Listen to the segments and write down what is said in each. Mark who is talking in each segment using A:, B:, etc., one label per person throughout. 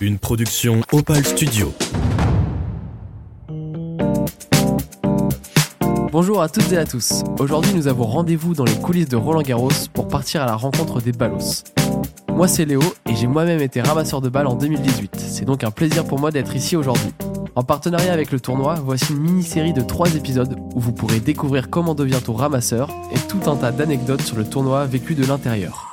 A: Une production Opal Studio.
B: Bonjour à toutes et à tous. Aujourd'hui, nous avons rendez-vous dans les coulisses de Roland Garros pour partir à la rencontre des ballos. Moi, c'est Léo et j'ai moi-même été ramasseur de balles en 2018. C'est donc un plaisir pour moi d'être ici aujourd'hui. En partenariat avec le tournoi, voici une mini-série de 3 épisodes où vous pourrez découvrir comment devient-on ramasseur et tout un tas d'anecdotes sur le tournoi vécu de l'intérieur.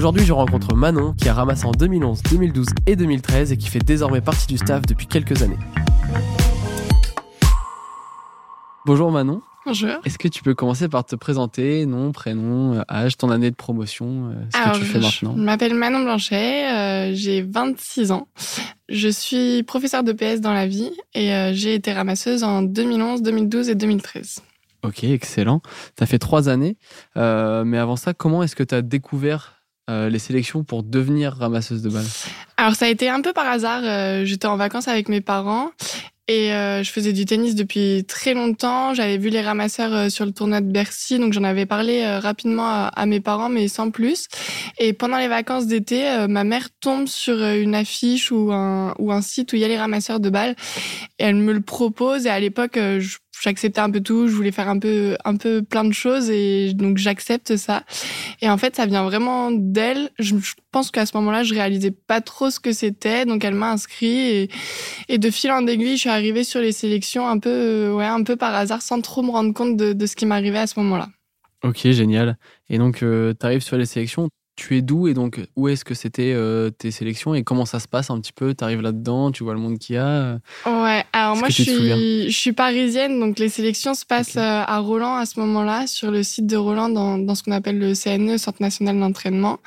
B: Aujourd'hui, je rencontre Manon qui a ramassé en 2011, 2012 et 2013 et qui fait désormais partie du staff depuis quelques années. Bonjour Manon.
C: Bonjour.
B: Est-ce que tu peux commencer par te présenter, nom, prénom, âge, ton année de promotion, euh, ce
C: Alors,
B: que tu fais
C: je
B: maintenant?
C: m'appelle Manon Blanchet, euh, j'ai 26 ans. Je suis professeure de PS dans la vie et euh, j'ai été ramasseuse en 2011, 2012 et 2013.
B: Ok, excellent. As fait trois années. Euh, mais avant ça, comment est-ce que tu as découvert euh, les sélections pour devenir ramasseuse de balles
C: Alors ça a été un peu par hasard, euh, j'étais en vacances avec mes parents et euh, je faisais du tennis depuis très longtemps. J'avais vu les ramasseurs sur le tournoi de Bercy, donc j'en avais parlé rapidement à, mes parents, mais sans plus. Et pendant les vacances d'été, ma mère tombe sur une affiche ou un, ou un site où il y a les ramasseurs de balles. Et elle me le propose. Et à l'époque, je- j'acceptais un peu tout. Je voulais faire un peu, un peu plein de choses. Et donc, j'accepte ça. Et en fait, ça vient vraiment d'elle. Je, pense qu'à ce moment-là, je réalisais pas trop ce que c'était. Donc, elle m'a inscrit. Et, de fil en aiguille, je suis arrivée sur les sélections un peu, euh, ouais, un peu par hasard, sans trop me rendre compte de, de ce qui m'arrivait à ce moment-là.
B: Ok, génial. Et donc, tu arrives sur les sélections. Tu es d'où et donc où est-ce que c'était euh, tes sélections et comment ça se passe un petit peu? Tu arrives là-dedans, tu vois le monde qu'il y a. euh,
C: Ouais, alors moi je suis, je suis parisienne, donc les sélections se passent euh, à Roland à ce moment-là, sur le site de Roland, dans, dans ce qu'on appelle le CNE, Centre national d'entraînement.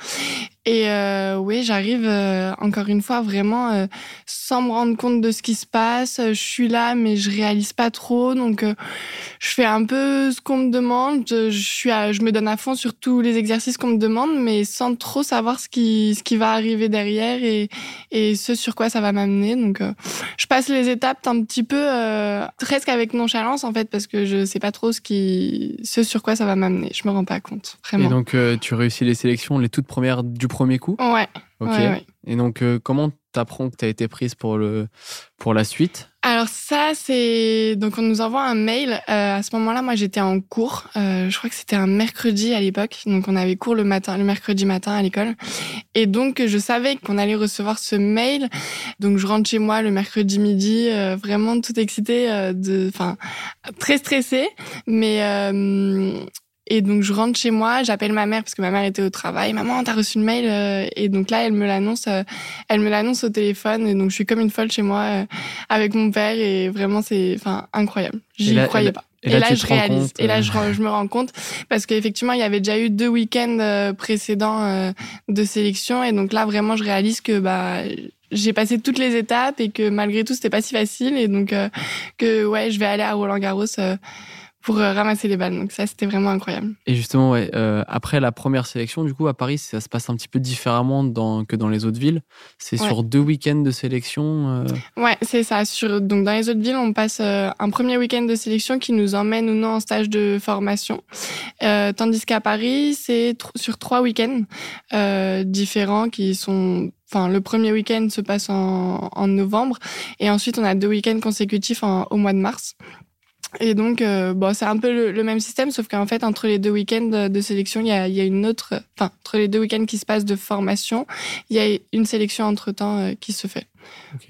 C: Et euh, oui, j'arrive euh, encore une fois vraiment euh, sans me rendre compte de ce qui se passe. Je suis là, mais je réalise pas trop, donc euh, je fais un peu ce qu'on me demande. Je, suis, à- je me donne à fond sur tous les exercices qu'on me demande, mais sans trop savoir ce qui, ce qui va arriver derrière et, et ce sur quoi ça va m'amener. Donc euh, je passe les étapes un petit peu euh, presque avec nonchalance en fait parce que je sais pas trop ce qui ce sur quoi ça va m'amener je me rends pas compte vraiment
B: Et donc, euh, tu réussis les sélections, les toutes premières du premier coup.
C: ouais,
B: Ok.
C: ouais, ouais.
B: Et donc, euh, comment t'apprends que tu as été prise pour, le, pour la suite?
C: Alors ça c'est donc on nous envoie un mail. Euh, à ce moment-là moi j'étais en cours. Euh, je crois que c'était un mercredi à l'époque. Donc on avait cours le matin le mercredi matin à l'école. Et donc je savais qu'on allait recevoir ce mail. Donc je rentre chez moi le mercredi midi euh, vraiment tout excitée de enfin très stressée. Mais et donc je rentre chez moi, j'appelle ma mère parce que ma mère était au travail. Maman, t'as reçu le mail euh, Et donc là, elle me l'annonce, euh, elle me l'annonce au téléphone. Et donc je suis comme une folle chez moi euh, avec mon père et vraiment c'est, enfin, incroyable. J'y croyais pas.
B: et là,
C: je réalise.
B: compte,
C: Et là, je, me rends compte parce qu'effectivement, il y avait déjà eu deux week-ends précédents de sélection. Et donc là, vraiment, je réalise que bah j'ai passé toutes les étapes et que malgré tout, c'était pas si facile. Et donc euh, que ouais, je vais aller à Roland Garros euh, pour euh, ramasser les balles. Donc ça, c'était vraiment incroyable.
B: Et justement, ouais, euh, après la première sélection, du coup, à Paris, ça se passe un petit peu différemment dans, que dans les autres villes. C'est
C: Ouais.
B: sur deux week-ends de sélection. euh,
C: Ouais, c'est ça. Sur, donc dans les autres villes, on passe euh, un premier week-end de sélection qui nous emmène ou non en stage de formation. Tandis qu'à Paris, c'est tr- sur trois week-ends différents qui sont... Enfin, le premier week-end se passe en, en novembre et ensuite on a deux week-ends consécutifs en- au mois de mars. Et donc, euh, bon, c'est un peu le, le même système, sauf qu'en fait, entre les deux week-ends de, sélection, il y a, il y a une autre... Enfin, entre les deux week-ends qui se passent de formation, il y a une sélection entre-temps euh, qui se fait.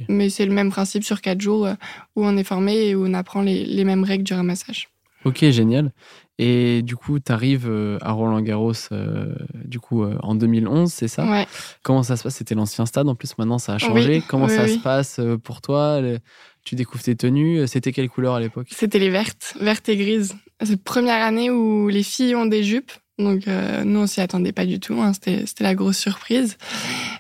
C: Mais c'est le même principe sur quatre jours euh, où on est formé et où on apprend les, les mêmes règles du ramassage.
B: Ok, génial. Et du coup, tu arrives à Roland Garros euh, du coup, euh, en 2011, c'est ça?
C: Ouais.
B: Comment ça se passe? C'était l'ancien stade, en plus maintenant ça a changé.
C: Oui,
B: Comment
C: oui,
B: ça
C: oui.
B: se passe pour toi? Tu découvres tes tenues. C'était quelle couleur à l'époque?
C: C'était les vertes, vertes et grises. C'est la première année où les filles ont des jupes. Donc euh, nous, on s'y attendait pas du tout. hein. C'était la grosse surprise.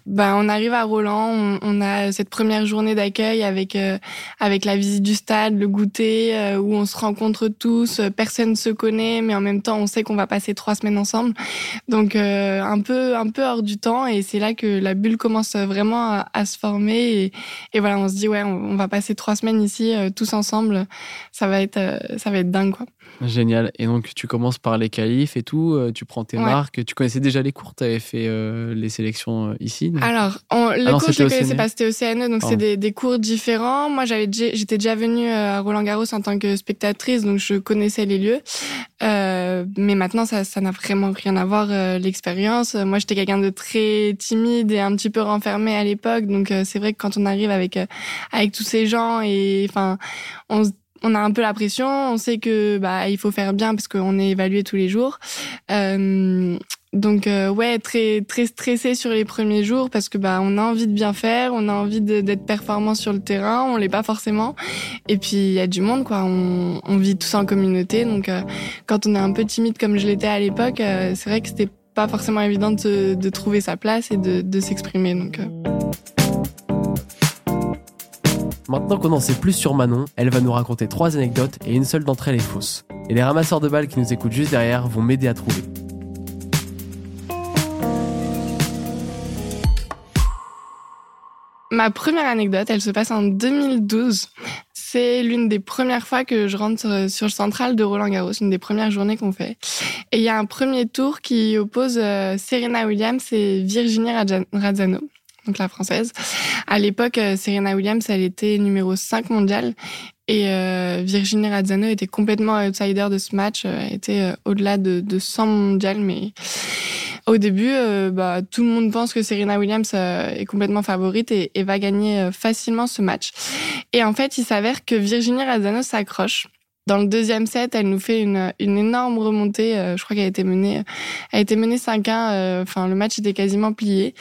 C: Ben, on arrive à Roland, on, a cette première journée d'accueil avec euh, avec la visite du stade, le goûter euh, où on se rencontre tous, personne se connaît, mais en même temps on sait qu'on va passer trois semaines ensemble, donc euh, un peu un peu hors du temps et c'est là que la bulle commence vraiment à, se former et, et, voilà on se dit ouais on, va passer trois semaines ici tous ensemble, ça va être ça va être dingue quoi.
B: Génial. Et donc, tu commences par les qualifs et tout, euh, tu prends tes marques. Tu connaissais déjà les cours, tu avais fait euh, les sélections euh,
C: Alors, on, les ah cours, je ne connaissais pas, c'était au CNE, donc c'est des, des, cours différents. Moi, j'avais j'étais déjà venue à Roland-Garros en tant que spectatrice, donc je connaissais les lieux. mais maintenant, ça n'a vraiment rien à voir, l'expérience. Moi, j'étais quelqu'un de très timide et un petit peu renfermé à l'époque, donc c'est vrai que quand on arrive avec, avec tous ces gens et enfin, on se on a un peu la pression, on sait que bah il faut faire bien parce qu'on est évalué tous les jours. Euh, donc euh, ouais, très très stressé sur les premiers jours parce que bah on a envie de bien faire, on a envie d'être performant sur le terrain, on l'est pas forcément. Et puis il y a du monde quoi, on, vit tous en communauté, donc euh, quand on est un peu timide comme je l'étais à l'époque, c'est vrai que c'était pas forcément évident de, trouver sa place et de, de s'exprimer. Donc
B: Maintenant qu'on en sait plus sur Manon, elle va nous raconter trois anecdotes et une seule d'entre elles est fausse. Et les ramasseurs de balles qui nous écoutent juste derrière vont m'aider à trouver.
C: Ma première anecdote, elle se passe en 2012. C'est l'une des premières fois que je rentre sur le central de Roland Garros, une des premières journées qu'on fait. Et il y a un premier tour qui oppose euh, Serena Williams et Virginie Razzano donc la française. À l'époque, euh, Serena Williams, elle était numéro 5 mondiale et euh, Virginie Razzano était complètement outsider de ce match, euh, elle était au-delà de, de 100 mondiales, mais au début, bah, tout le monde pense que Serena Williams est complètement favorite et, va gagner facilement ce match. Et en fait, il s'avère que Virginie Razzano s'accroche dans le deuxième set, elle nous fait une, une énorme remontée. Euh, je crois qu'elle a été menée, a été menée 5-1. Euh, enfin, le match était quasiment plié.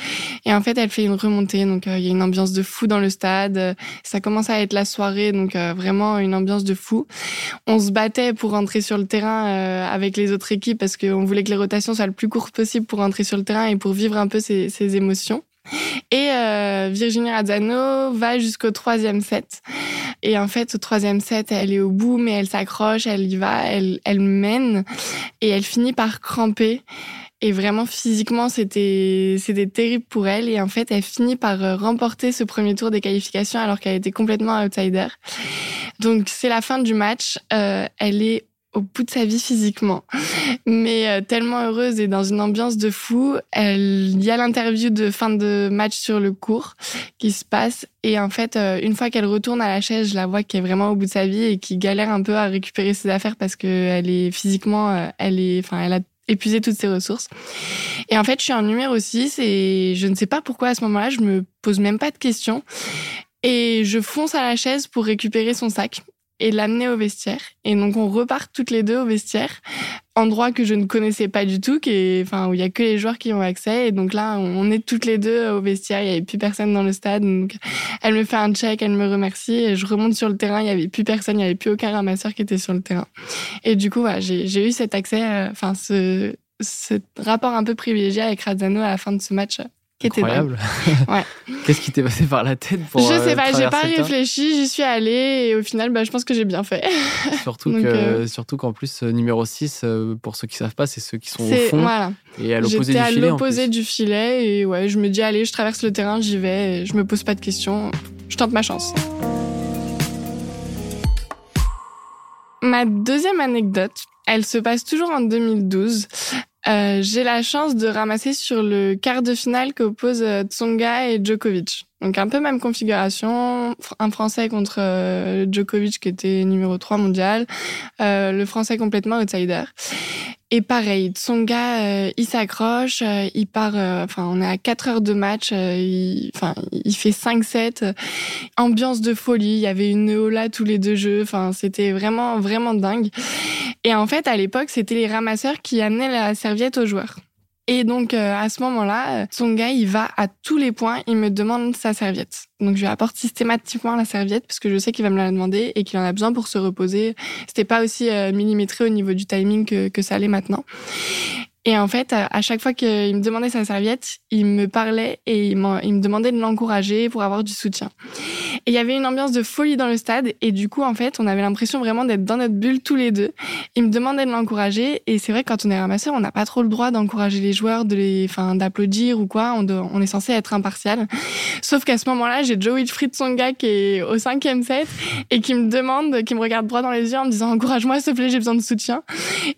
C: Et en fait, elle fait une remontée. Donc, euh, il y a une ambiance de fou dans le stade. Ça commence à être la soirée, donc vraiment une ambiance de fou. On se battait pour rentrer sur le terrain avec les autres équipes parce qu'on voulait que les rotations soient le plus courtes possible pour rentrer sur le terrain et pour vivre un peu ces, ces émotions. Et euh, Virginie Razzano va jusqu'au troisième set. Et en fait, au troisième set, elle est au bout, mais elle s'accroche, elle y va, elle, elle mène, et elle finit par cramper. Et vraiment, physiquement, c'était, c'était terrible pour elle. Et en fait, elle finit par euh, remporter ce premier tour des qualifications alors qu'elle était complètement outsider. Donc, c'est la fin du match. Euh, elle est au bout de sa vie physiquement, mais euh, tellement heureuse et dans une ambiance de fou. Il y a l'interview de fin de match sur le cours qui se passe et en fait, euh, une fois qu'elle retourne à la chaise, je la vois qui est vraiment au bout de sa vie et qui galère un peu à récupérer ses affaires parce que elle est physiquement, euh, elle est, enfin, elle a épuisé toutes ses ressources. Et en fait, je suis en numéro 6 et je ne sais pas pourquoi à ce moment-là, je me pose même pas de questions. Et je fonce à la chaise pour récupérer son sac et l'amener au vestiaire. Et donc on repart toutes les deux au vestiaire, endroit que je ne connaissais pas du tout, qui enfin où il y a que les joueurs qui ont accès. Et donc là, on est toutes les deux au vestiaire. Il y avait plus personne dans le stade. Donc elle me fait un check, elle me remercie et je remonte sur le terrain. Il y avait plus personne, il y avait plus aucun ramasseur qui était sur le terrain. Et du coup, voilà, j'ai eu cet accès, euh, enfin ce, ce rapport un peu privilégié avec Razzano à la fin de ce match
B: Incroyable.
C: ouais.
B: Qu'est-ce qui t'est passé par la tête pour
C: Je sais
B: euh,
C: pas, j'ai pas réfléchi, j'y suis allée et au final, bah, je pense que j'ai bien fait.
B: surtout que, euh, surtout qu'en plus, euh, numéro 6, pour ceux qui savent pas, c'est ceux qui sont au fond.
C: Voilà.
B: Et à l'opposé du
C: filet.
B: J'étais
C: à l'opposé du filet et ouais, je me dis, allez, je traverse le terrain, j'y vais, je me pose pas de questions, je tente ma chance. Ma deuxième anecdote, elle se passe toujours en 2012. Euh, j'ai la chance de ramasser sur le quart de finale qu'opposent euh, Tsonga et Djokovic. Donc un peu même configuration, un Français contre euh, Djokovic qui était numéro 3 mondial, euh, le Français complètement outsider. Et pareil, Tsonga, il s'accroche, il part, enfin, on est à 4 heures de match, il, enfin, il fait 5-7, ambiance de folie, il y avait une ola tous les deux jeux, enfin, c'était vraiment, vraiment dingue. Et en fait, à l'époque, c'était les ramasseurs qui amenaient la serviette aux joueurs. Et donc euh, à ce moment-là, euh, son gars, il va à tous les points, il me demande sa serviette. Donc je lui apporte systématiquement la serviette parce que je sais qu'il va me la demander et qu'il en a besoin pour se reposer. C'était pas aussi euh, millimétré au niveau du timing que, ça allait maintenant. Et en fait, à chaque fois qu'il me demandait sa serviette, il me parlait et il, me demandait de l'encourager pour avoir du soutien. Et il y avait une ambiance de folie dans le stade. Et du coup, en fait, on avait l'impression vraiment d'être dans notre bulle tous les deux. Il me demandait de l'encourager. Et c'est vrai, quand on est ramasseur, on n'a pas trop le droit d'encourager les joueurs, de les, enfin, d'applaudir ou quoi. On, est censé être impartial. Sauf qu'à ce moment-là, j'ai Joe Wilfried Songa qui est au cinquième set et qui me demande, qui me regarde droit dans les yeux en me disant encourage-moi s'il te plaît, j'ai besoin de soutien.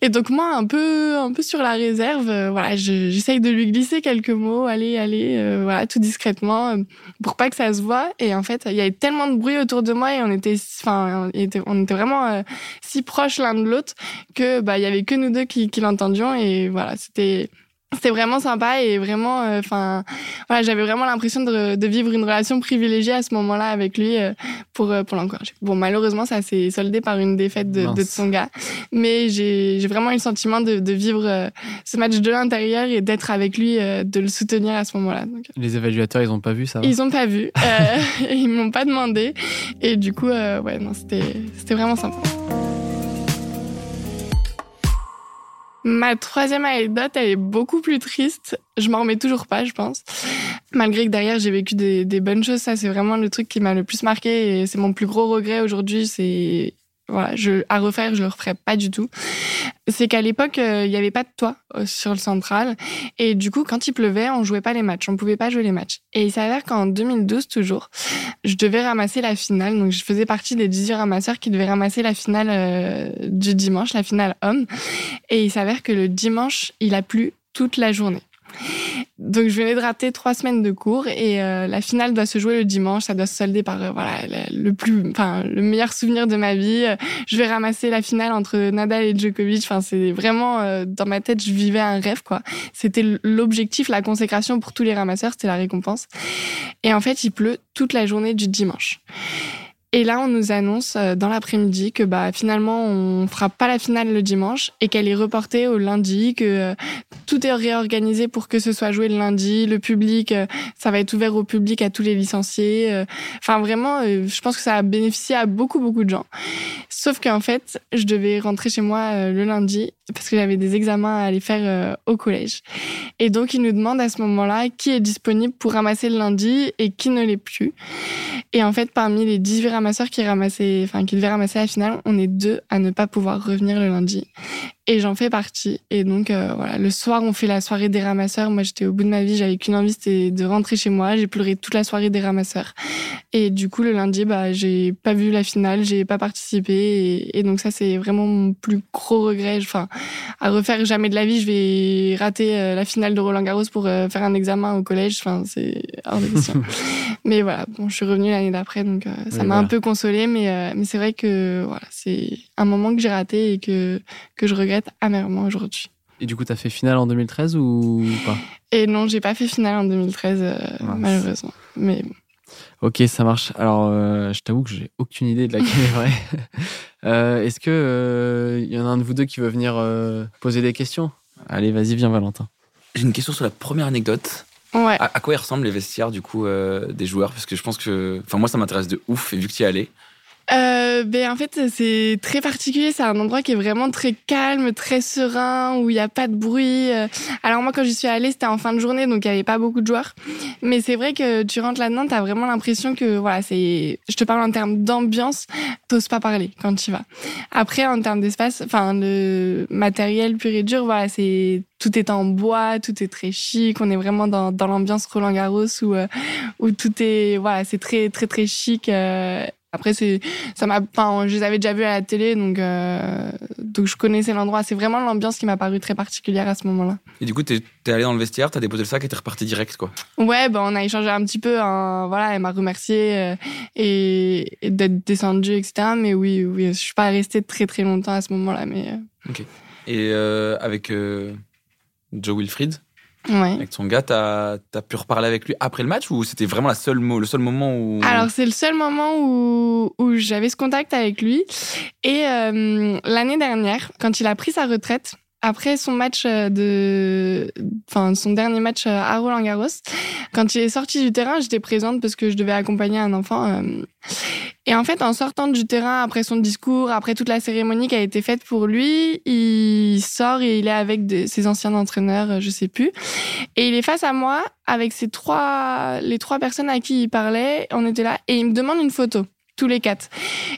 C: Et donc moi, un peu, un peu sur la réserve, euh, voilà, j'essaye de lui glisser quelques mots, allez, allez, euh, voilà, tout discrètement, euh, pour pas que ça se voit. Et en fait, il y avait tellement de bruit autour de moi et on était, enfin, on était vraiment si proches l'un de l'autre que bah il y avait que nous deux qui, qui l'entendions et voilà, c'était c'était vraiment sympa et vraiment euh, enfin voilà j'avais vraiment l'impression de, de, vivre une relation privilégiée à ce moment-là avec lui euh, pour euh, pour l'encourager. Bon malheureusement ça s'est soldé par une défaite de, de Tsonga mais j'ai j'ai vraiment eu le sentiment de, de vivre ce match de l'intérieur et d'être avec lui de le soutenir à ce moment-là.
B: Les évaluateurs ils ont pas vu ça
C: ils ont pas vu. Ils m'ont pas demandé. Et du coup ouais non c'était c'était vraiment sympa Ma troisième anecdote, elle est beaucoup plus triste. Je m'en remets toujours pas, je pense. Malgré que derrière, j'ai vécu des, bonnes choses. Ça, c'est vraiment le truc qui m'a le plus marqué et c'est mon plus gros regret aujourd'hui. C'est voilà, je, à refaire, je le referais pas du tout. C'est qu'à l'époque, euh, il n'y avait pas de toit euh, sur le central. Et du coup, quand il pleuvait, on jouait pas les matchs. On pouvait pas jouer les matchs. Et il s'avère qu'en 2012, toujours, je devais ramasser la finale. Donc, je faisais partie des 18 ramasseurs qui devaient ramasser la finale euh, du dimanche, la finale homme. Et il s'avère que le dimanche, il a plu toute la journée. Donc je venais de rater trois semaines de cours et euh, la finale doit se jouer le dimanche. Ça doit se solder par euh, voilà le plus, enfin le meilleur souvenir de ma vie. Je vais ramasser la finale entre Nadal et Djokovic. Enfin c'est vraiment euh, dans ma tête je vivais un rêve quoi. C'était l'objectif, la consécration pour tous les ramasseurs, c'était la récompense. Et en fait il pleut toute la journée du dimanche. Et là, on nous annonce euh, dans l'après-midi que bah finalement on fera pas la finale le dimanche et qu'elle est reportée au lundi, que euh, tout est réorganisé pour que ce soit joué le lundi, le public, euh, ça va être ouvert au public à tous les licenciés. Enfin vraiment, je pense que ça a bénéficié à beaucoup beaucoup de gens. Sauf qu'en fait, je devais rentrer chez moi le lundi parce que j'avais des examens à aller faire au collège. Et donc ils nous demandent à ce moment-là qui est disponible pour ramasser le lundi et qui ne l'est plus. Et en fait, parmi les 18 ramasseurs qui ramassaient, enfin, qui devaient ramasser la finale, on est deux à ne pas pouvoir revenir le lundi. Et j'en fais partie. Et donc, euh, voilà, le soir, on fait la soirée des ramasseurs. Moi, j'étais au bout de ma vie, j'avais qu'une envie, c'était de rentrer chez moi. J'ai pleuré toute la soirée des ramasseurs. Et du coup, le lundi, bah, j'ai pas vu la finale, j'ai pas participé. Et, donc, ça, c'est vraiment mon plus gros regret. Enfin, à refaire jamais de la vie, je vais rater euh, la finale de Roland Garros pour euh, faire un examen au collège. Enfin, c'est hors de question. mais voilà, bon, je suis revenue l'année d'après, donc ça m'a un peu consolée. Mais, mais c'est vrai que voilà, c'est un moment que j'ai raté et que, que je regrette amèrement aujourd'hui.
B: Et du coup, tu as fait finale en 2013 ou pas?
C: Et non, j'ai pas fait finale en 2013, euh, malheureusement. Mais
B: Ok, ça marche. Alors, euh, je t'avoue que j'ai aucune idée de laquelle est vraie. Euh, est-ce que il y en a un de vous deux qui veut venir poser des questions? Allez, vas-y, viens, Valentin.
D: J'ai une question sur la première anecdote.
C: Ouais.
D: À, quoi ils ressemblent les vestiaires du coup des joueurs? Parce que je pense que, enfin moi ça m'intéresse de ouf et vu que tu y allé,
C: euh, ben en fait c'est très particulier c'est un endroit qui est vraiment très calme très serein où il n'y a pas de bruit euh. alors moi quand j'y suis allée c'était en fin de journée donc il n'y avait pas beaucoup de joueurs mais c'est vrai que tu rentres là-dedans t'as vraiment l'impression que voilà c'est je te parle en termes d'ambiance t'oses pas parler quand tu vas après en termes d'espace enfin le matériel pur et dur voilà c'est tout est en bois, tout est très chic. On est vraiment dans, dans l'ambiance Roland Garros où, euh, où tout est, voilà, c'est très, très, très chic. Euh, après, c'est, ça m'a, enfin, je les avais déjà vus à la télé, donc, euh, donc je connaissais l'endroit. C'est vraiment l'ambiance qui m'a paru très particulière à ce moment-là.
D: Et du coup, t'es, es allé dans le vestiaire, t'as déposé le sac et t'es reparti direct, quoi.
C: Ouais, ben, on a échangé un petit peu. Hein, voilà, elle m'a remercié euh, et, d'être descendue, etc. Mais oui, oui, je suis pas restée très très longtemps à ce moment-là, mais. Euh.
D: Ok. Et avec Joe Wilfried,
C: Ouais.
D: Avec son gars, t'as as pu reparler avec lui après le match ou c'était vraiment la seule, le seul moment où...
C: Alors c'est le seul moment où, où j'avais ce contact avec lui. Et euh, l'année dernière, quand il a pris sa retraite, après son match euh, de, enfin son dernier match euh, à Roland Garros, quand il est sorti du terrain, j'étais présente parce que je devais accompagner un enfant. Et en fait, en sortant du terrain après son discours, après toute la cérémonie qui a été faite pour lui, il sort et il est avec ses anciens entraîneurs, je sais plus. Et il est face à moi avec ses trois, les trois personnes à qui il parlait. On était là et il me demande une photo tous les quatre.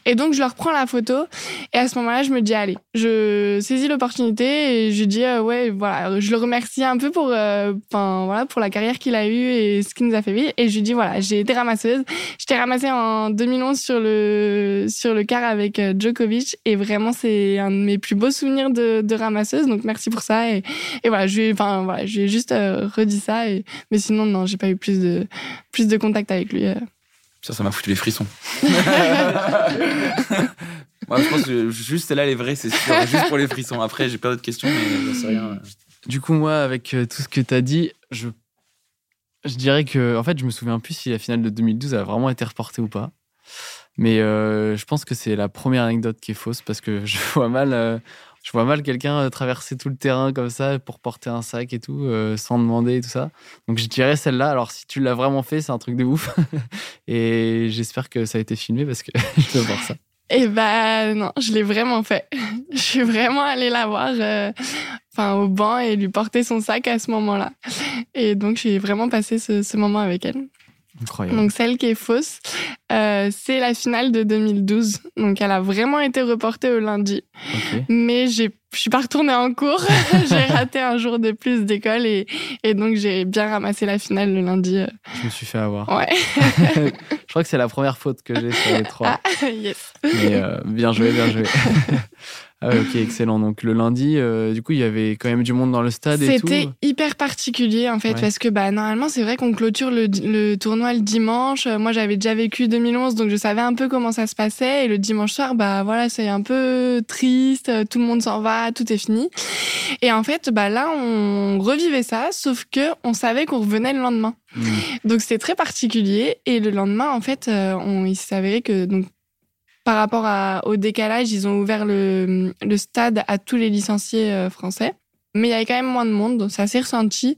C: Et donc, je leur prends la photo. Et à ce moment-là, je me dis, allez, je saisis l'opportunité et je dis, euh, ouais, voilà, je le remercie un peu pour, euh, voilà, pour la carrière qu'il a eue et ce qu'il nous a fait vivre. Et je lui dis, voilà, j'ai été ramasseuse. J'étais ramassée en 2011 sur le, sur le car avec euh, Djokovic. Et vraiment, c'est un de mes plus beaux souvenirs de, de ramasseuse. Donc, merci pour ça. Et, voilà, je lui, enfin, voilà, je lui ai juste redit ça. Mais sinon, non, j'ai pas eu plus de, plus de contact avec lui.
D: Ça, ça m'a foutu les frissons. Moi, je pense que juste là, les vrais, c'est sûr. Juste pour les frissons. Après, j'ai pas d'autres questions, mais sais rien.
B: Du coup, moi, avec euh, tout ce que tu as dit, je, je dirais que, en fait, je me souviens plus si la finale de 2012 a vraiment été reportée ou pas. Mais euh, je pense que c'est la première anecdote qui est fausse parce que je vois mal, euh, je vois mal quelqu'un euh, traverser tout le terrain comme ça pour porter un sac et tout, euh, sans demander et tout ça. Donc je dirais celle-là. Alors si tu l'as vraiment fait, c'est un truc de ouf. et j'espère que ça a été filmé parce que je veux voir ça.
C: Eh ben non, je l'ai vraiment fait. Je suis vraiment allée la voir euh, au banc et lui porter son sac à ce moment-là. Et donc j'ai vraiment passé ce moment avec elle.
B: Incroyable.
C: Donc celle qui est fausse, euh, c'est la finale de 2012. Donc elle a vraiment été reportée au lundi. Mais j'ai je suis pas retournée en cours. j'ai raté un jour de plus d'école et, et donc j'ai bien ramassé la finale le lundi.
B: Je me suis fait avoir.
C: Ouais.
B: je crois que c'est la première faute que j'ai sur les trois.
C: Ah, yes.
B: Mais euh, bien joué, bien joué. Ah ok, excellent. Donc le lundi, euh, du coup, il y avait quand même du monde dans le stade.
C: C'était hyper particulier en fait, parce que bah, normalement, c'est vrai qu'on clôture le, le, tournoi le dimanche. Moi, j'avais déjà vécu 2011, donc je savais un peu comment ça se passait. Et le dimanche soir, bah voilà, c'est un peu triste, tout le monde s'en va, tout est fini. Et en fait, bah là, on revivait ça, sauf que on savait qu'on revenait le lendemain. Hmm. Donc c'était très particulier. Et le lendemain, en fait, euh, on, il s'avérait que donc par rapport au décalage, ils ont ouvert le, le stade à tous les licenciés euh, français mais il y avait quand même moins de monde, donc ça s'est ressenti.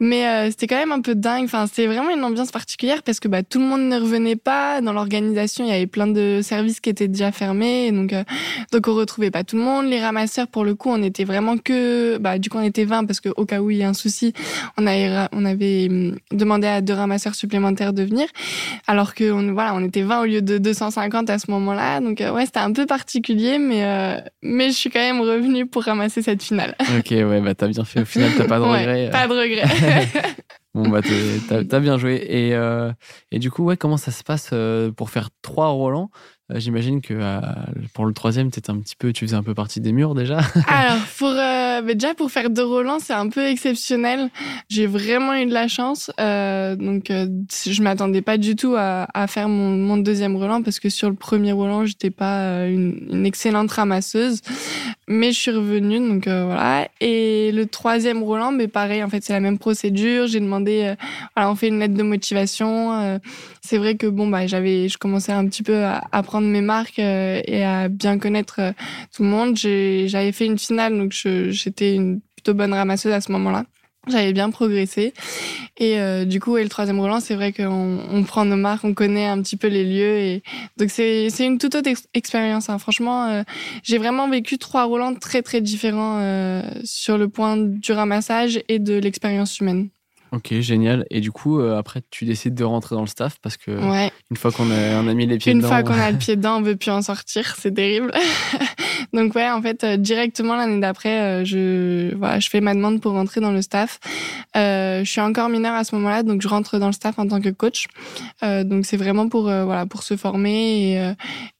C: Mais euh, c'était quand même un peu dingue. Enfin, c'était vraiment une ambiance particulière parce que bah, tout le monde ne revenait pas. Dans l'organisation, il y avait plein de services qui étaient déjà fermés, donc euh, donc on retrouvait pas tout le monde. Les ramasseurs, pour le coup, on était vraiment que, bah, du coup, on était 20 parce qu'au cas où il y a un souci, on avait on avait hum, demandé à deux ramasseurs supplémentaires de venir, alors que on, voilà, on était 20 au lieu de 250 à ce moment-là. Donc euh, ouais, c'était un peu particulier, mais mais je suis quand même revenue pour ramasser cette finale.
B: Ok, ouais bah t'as bien fait. Au final, t'as pas de regret.
C: pas de regret.
B: bon, bah t'as as bien joué. Et, euh, et du coup, ouais, comment ça se passe euh, pour faire trois Roland? Euh, J'imagine que pour le troisième, étais un petit peu, tu faisais un peu partie des murs déjà.
C: Alors, pour, déjà pour faire deux Roland, c'est un peu exceptionnel. J'ai vraiment eu de la chance. donc, je m'attendais pas du tout à, à faire mon, mon, deuxième Roland parce que sur le premier Roland, j'étais pas une, une, excellente ramasseuse. Mais je suis revenue, donc euh, voilà. Et le troisième Roland, mais pareil, en fait, c'est la même procédure. J'ai demandé, euh, voilà, on fait une lettre de motivation. Euh, c'est vrai que bon, bah, j'avais, je commençais un petit peu à, à prendre mes marques et à bien connaître tout le monde. J'avais fait une finale, donc j'étais une plutôt bonne ramasseuse à ce moment-là. J'avais bien progressé. Et euh, du coup, et le troisième Roland, c'est vrai qu'on on prend nos marques, on connaît un petit peu les lieux. Et donc, c'est une toute autre expérience. Hein. Franchement, euh, j'ai vraiment vécu trois Roland très, très différents euh, sur le point du ramassage et de l'expérience humaine.
B: Ok, génial. Et du coup, euh, après, tu décides de rentrer dans le staff parce que une fois qu'on a, on a mis les pieds
C: une
B: dedans.
C: Une fois qu'on a le pied dedans, on veut plus en sortir. C'est terrible. Donc ouais, en fait, euh, directement l'année d'après, euh, je voilà, je fais ma demande pour rentrer dans le staff. je suis encore mineure à ce moment-là, donc je rentre dans le staff en tant que coach. donc c'est vraiment pour voilà pour se former et,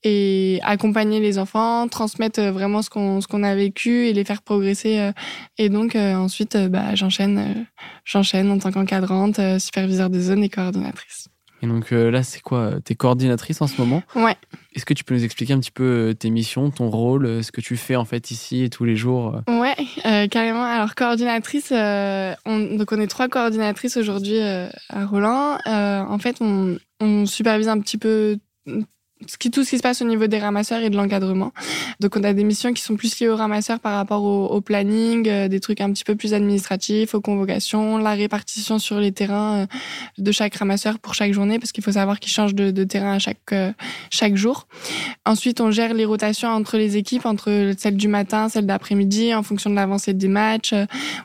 C: et accompagner les enfants, transmettre vraiment ce qu'on ce qu'on a vécu et les faire progresser. et donc ensuite, bah, j'enchaîne j'enchaîne en tant qu'encadrante, euh, superviseur de zone et coordinatrice.
B: Et donc euh, là, c'est quoi T'es coordinatrice en ce moment?
C: Ouais.
B: Est-ce que tu peux nous expliquer un petit peu euh, tes missions, ton rôle, ce que tu fais en fait ici et tous les jours
C: Ouais, carrément. Alors coordinatrice, on, donc on est trois coordinatrices aujourd'hui à Roland. en fait, on, on, supervise un petit peu ce qui, tout ce qui se passe au niveau des ramasseurs et de l'encadrement. Donc on a des missions qui sont plus liées aux ramasseurs par rapport au, planning, euh, des trucs un petit peu plus administratifs, aux convocations, la répartition sur les terrains euh, de chaque ramasseur pour chaque journée, parce qu'il faut savoir qu'ils changent de, terrain à chaque, euh, chaque jour. Ensuite, on gère les rotations entre les équipes, entre celle du matin, celle d'après-midi, en fonction de l'avancée des matchs,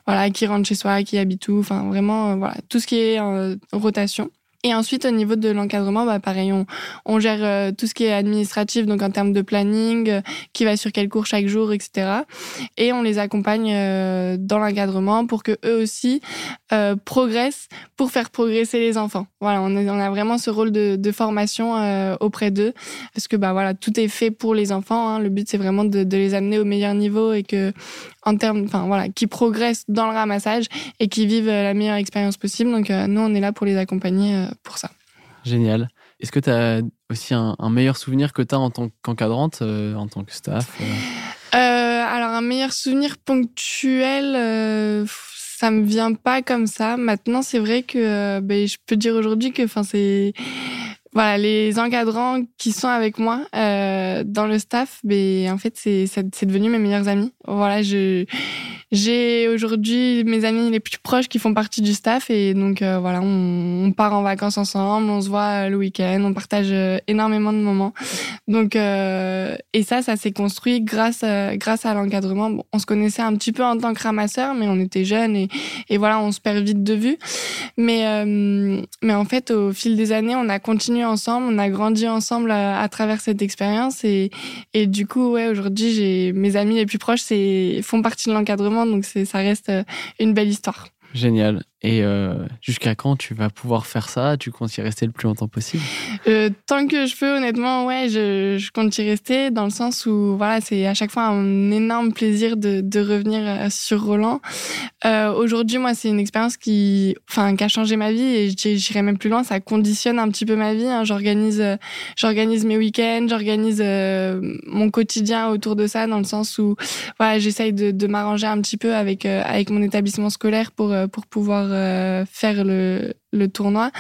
C: voilà, qui rentre chez soi, qui habite où, enfin vraiment, voilà, tout ce qui est rotation. Et ensuite, au niveau de l'encadrement, bah, pareil, on, on gère euh, tout ce qui est administratif, donc en termes de planning, euh, qui va sur quel cours chaque jour, etc. Et on les accompagne euh, dans l'encadrement pour que eux aussi progressent pour faire progresser les enfants. Voilà, on, on a vraiment ce rôle de, de formation auprès d'eux, parce que bah voilà, tout est fait pour les enfants. Hein. Le but, c'est vraiment de, de, les amener au meilleur niveau et que en termes, enfin voilà, qui progressent dans le ramassage et qui vivent la meilleure expérience possible. Donc nous, on est là pour les accompagner pour ça.
B: Génial. Est-ce que tu as aussi un, meilleur souvenir que tu as en tant qu'encadrante, euh, en tant que staff
C: euh? Euh, Alors, un meilleur souvenir ponctuel, ça me vient pas comme ça. Maintenant, c'est vrai que ben, je peux dire aujourd'hui que c'est voilà les encadrants qui sont avec moi dans le staff ben en fait c'est c'est devenu mes meilleurs amis. Voilà je j'ai aujourd'hui mes amis les plus proches qui font partie du staff et donc euh, voilà, on, on, part en vacances ensemble, on se voit le week-end, on partage euh, énormément de moments. Donc euh, et ça, ça s'est construit grâce grâce à l'encadrement. Bon, on se connaissait un petit peu en tant que ramasseur, mais on était jeunes et, et voilà, on se perd vite de vue. Mais mais en fait, au fil des années, on a continué ensemble, on a grandi ensemble à, à travers cette expérience et et du coup, ouais, aujourd'hui, j'ai mes amis les plus proches, c'est font partie de l'encadrement donc ça reste euh, une belle histoire.
B: Génial. Et euh, jusqu'à quand tu vas pouvoir faire ça? Tu comptes y rester le plus longtemps possible?
C: Euh, Tant que je peux, honnêtement, ouais, je, compte y rester dans le sens où voilà, c'est à chaque fois un énorme plaisir de, revenir euh, sur Roland. Aujourd'hui, moi, c'est une expérience qui, enfin, qui a changé ma vie et j'irai même plus loin. Ça conditionne un petit peu ma vie. Hein. J'organise, j'organise mes week-ends, j'organise mon quotidien autour de ça, dans le sens où voilà, j'essaye de, de m'arranger un petit peu avec avec mon établissement scolaire pour pour pouvoir euh, faire le, le, tournoi.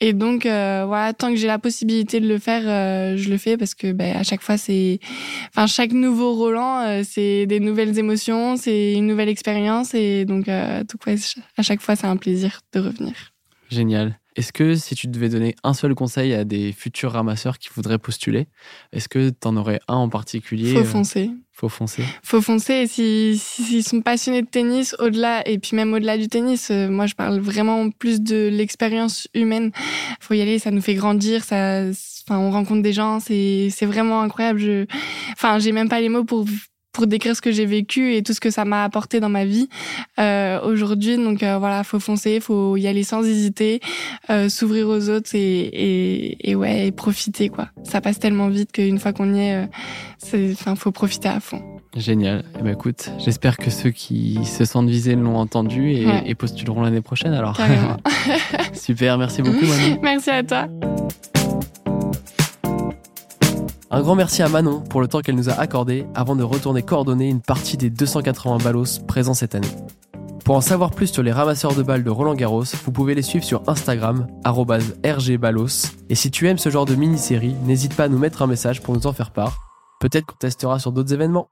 C: Et donc, euh, voilà, tant que j'ai la possibilité de le faire, euh, je le fais parce que ben, à chaque fois, c'est. Enfin, chaque nouveau Roland, c'est des nouvelles émotions, c'est une nouvelle expérience. Et donc, à chaque fois, c'est un plaisir de revenir.
B: Génial. Est-ce que si tu devais donner un seul conseil à des futurs ramasseurs qui voudraient postuler, est-ce que tu en aurais un en particulier
C: Faut foncer.
B: Faut foncer?
C: Faut foncer. Et s'ils si, sont passionnés de tennis, au-delà, et puis même au-delà du tennis, euh, moi je parle vraiment plus de l'expérience humaine. Faut y aller, ça nous fait grandir, ça, enfin, on rencontre des gens, c'est, c'est vraiment incroyable. Je, enfin, j'ai même pas les mots pour pour décrire ce que j'ai vécu et tout ce que ça m'a apporté dans ma vie euh, aujourd'hui. Donc euh, voilà, faut foncer, faut y aller sans hésiter, euh, s'ouvrir aux autres et, et, et, ouais, et profiter quoi. Ça passe tellement vite qu'une fois qu'on y est, euh, enfin, faut profiter à fond.
B: Génial. Eh ben, écoute, j'espère que ceux qui se sentent visés l'ont entendu et, et, postuleront l'année prochaine alors. Super, merci beaucoup Manon.
C: merci à toi.
B: Un grand merci à Manon pour le temps qu'elle nous a accordé avant de retourner coordonner une partie des 280 ballos présents cette année. Pour en savoir plus sur les ramasseurs de balles de Roland Garros, vous pouvez les suivre sur Instagram, rgballos. Et si tu aimes ce genre de mini-série, n'hésite pas à nous mettre un message pour nous en faire part. Peut-être qu'on testera sur d'autres événements.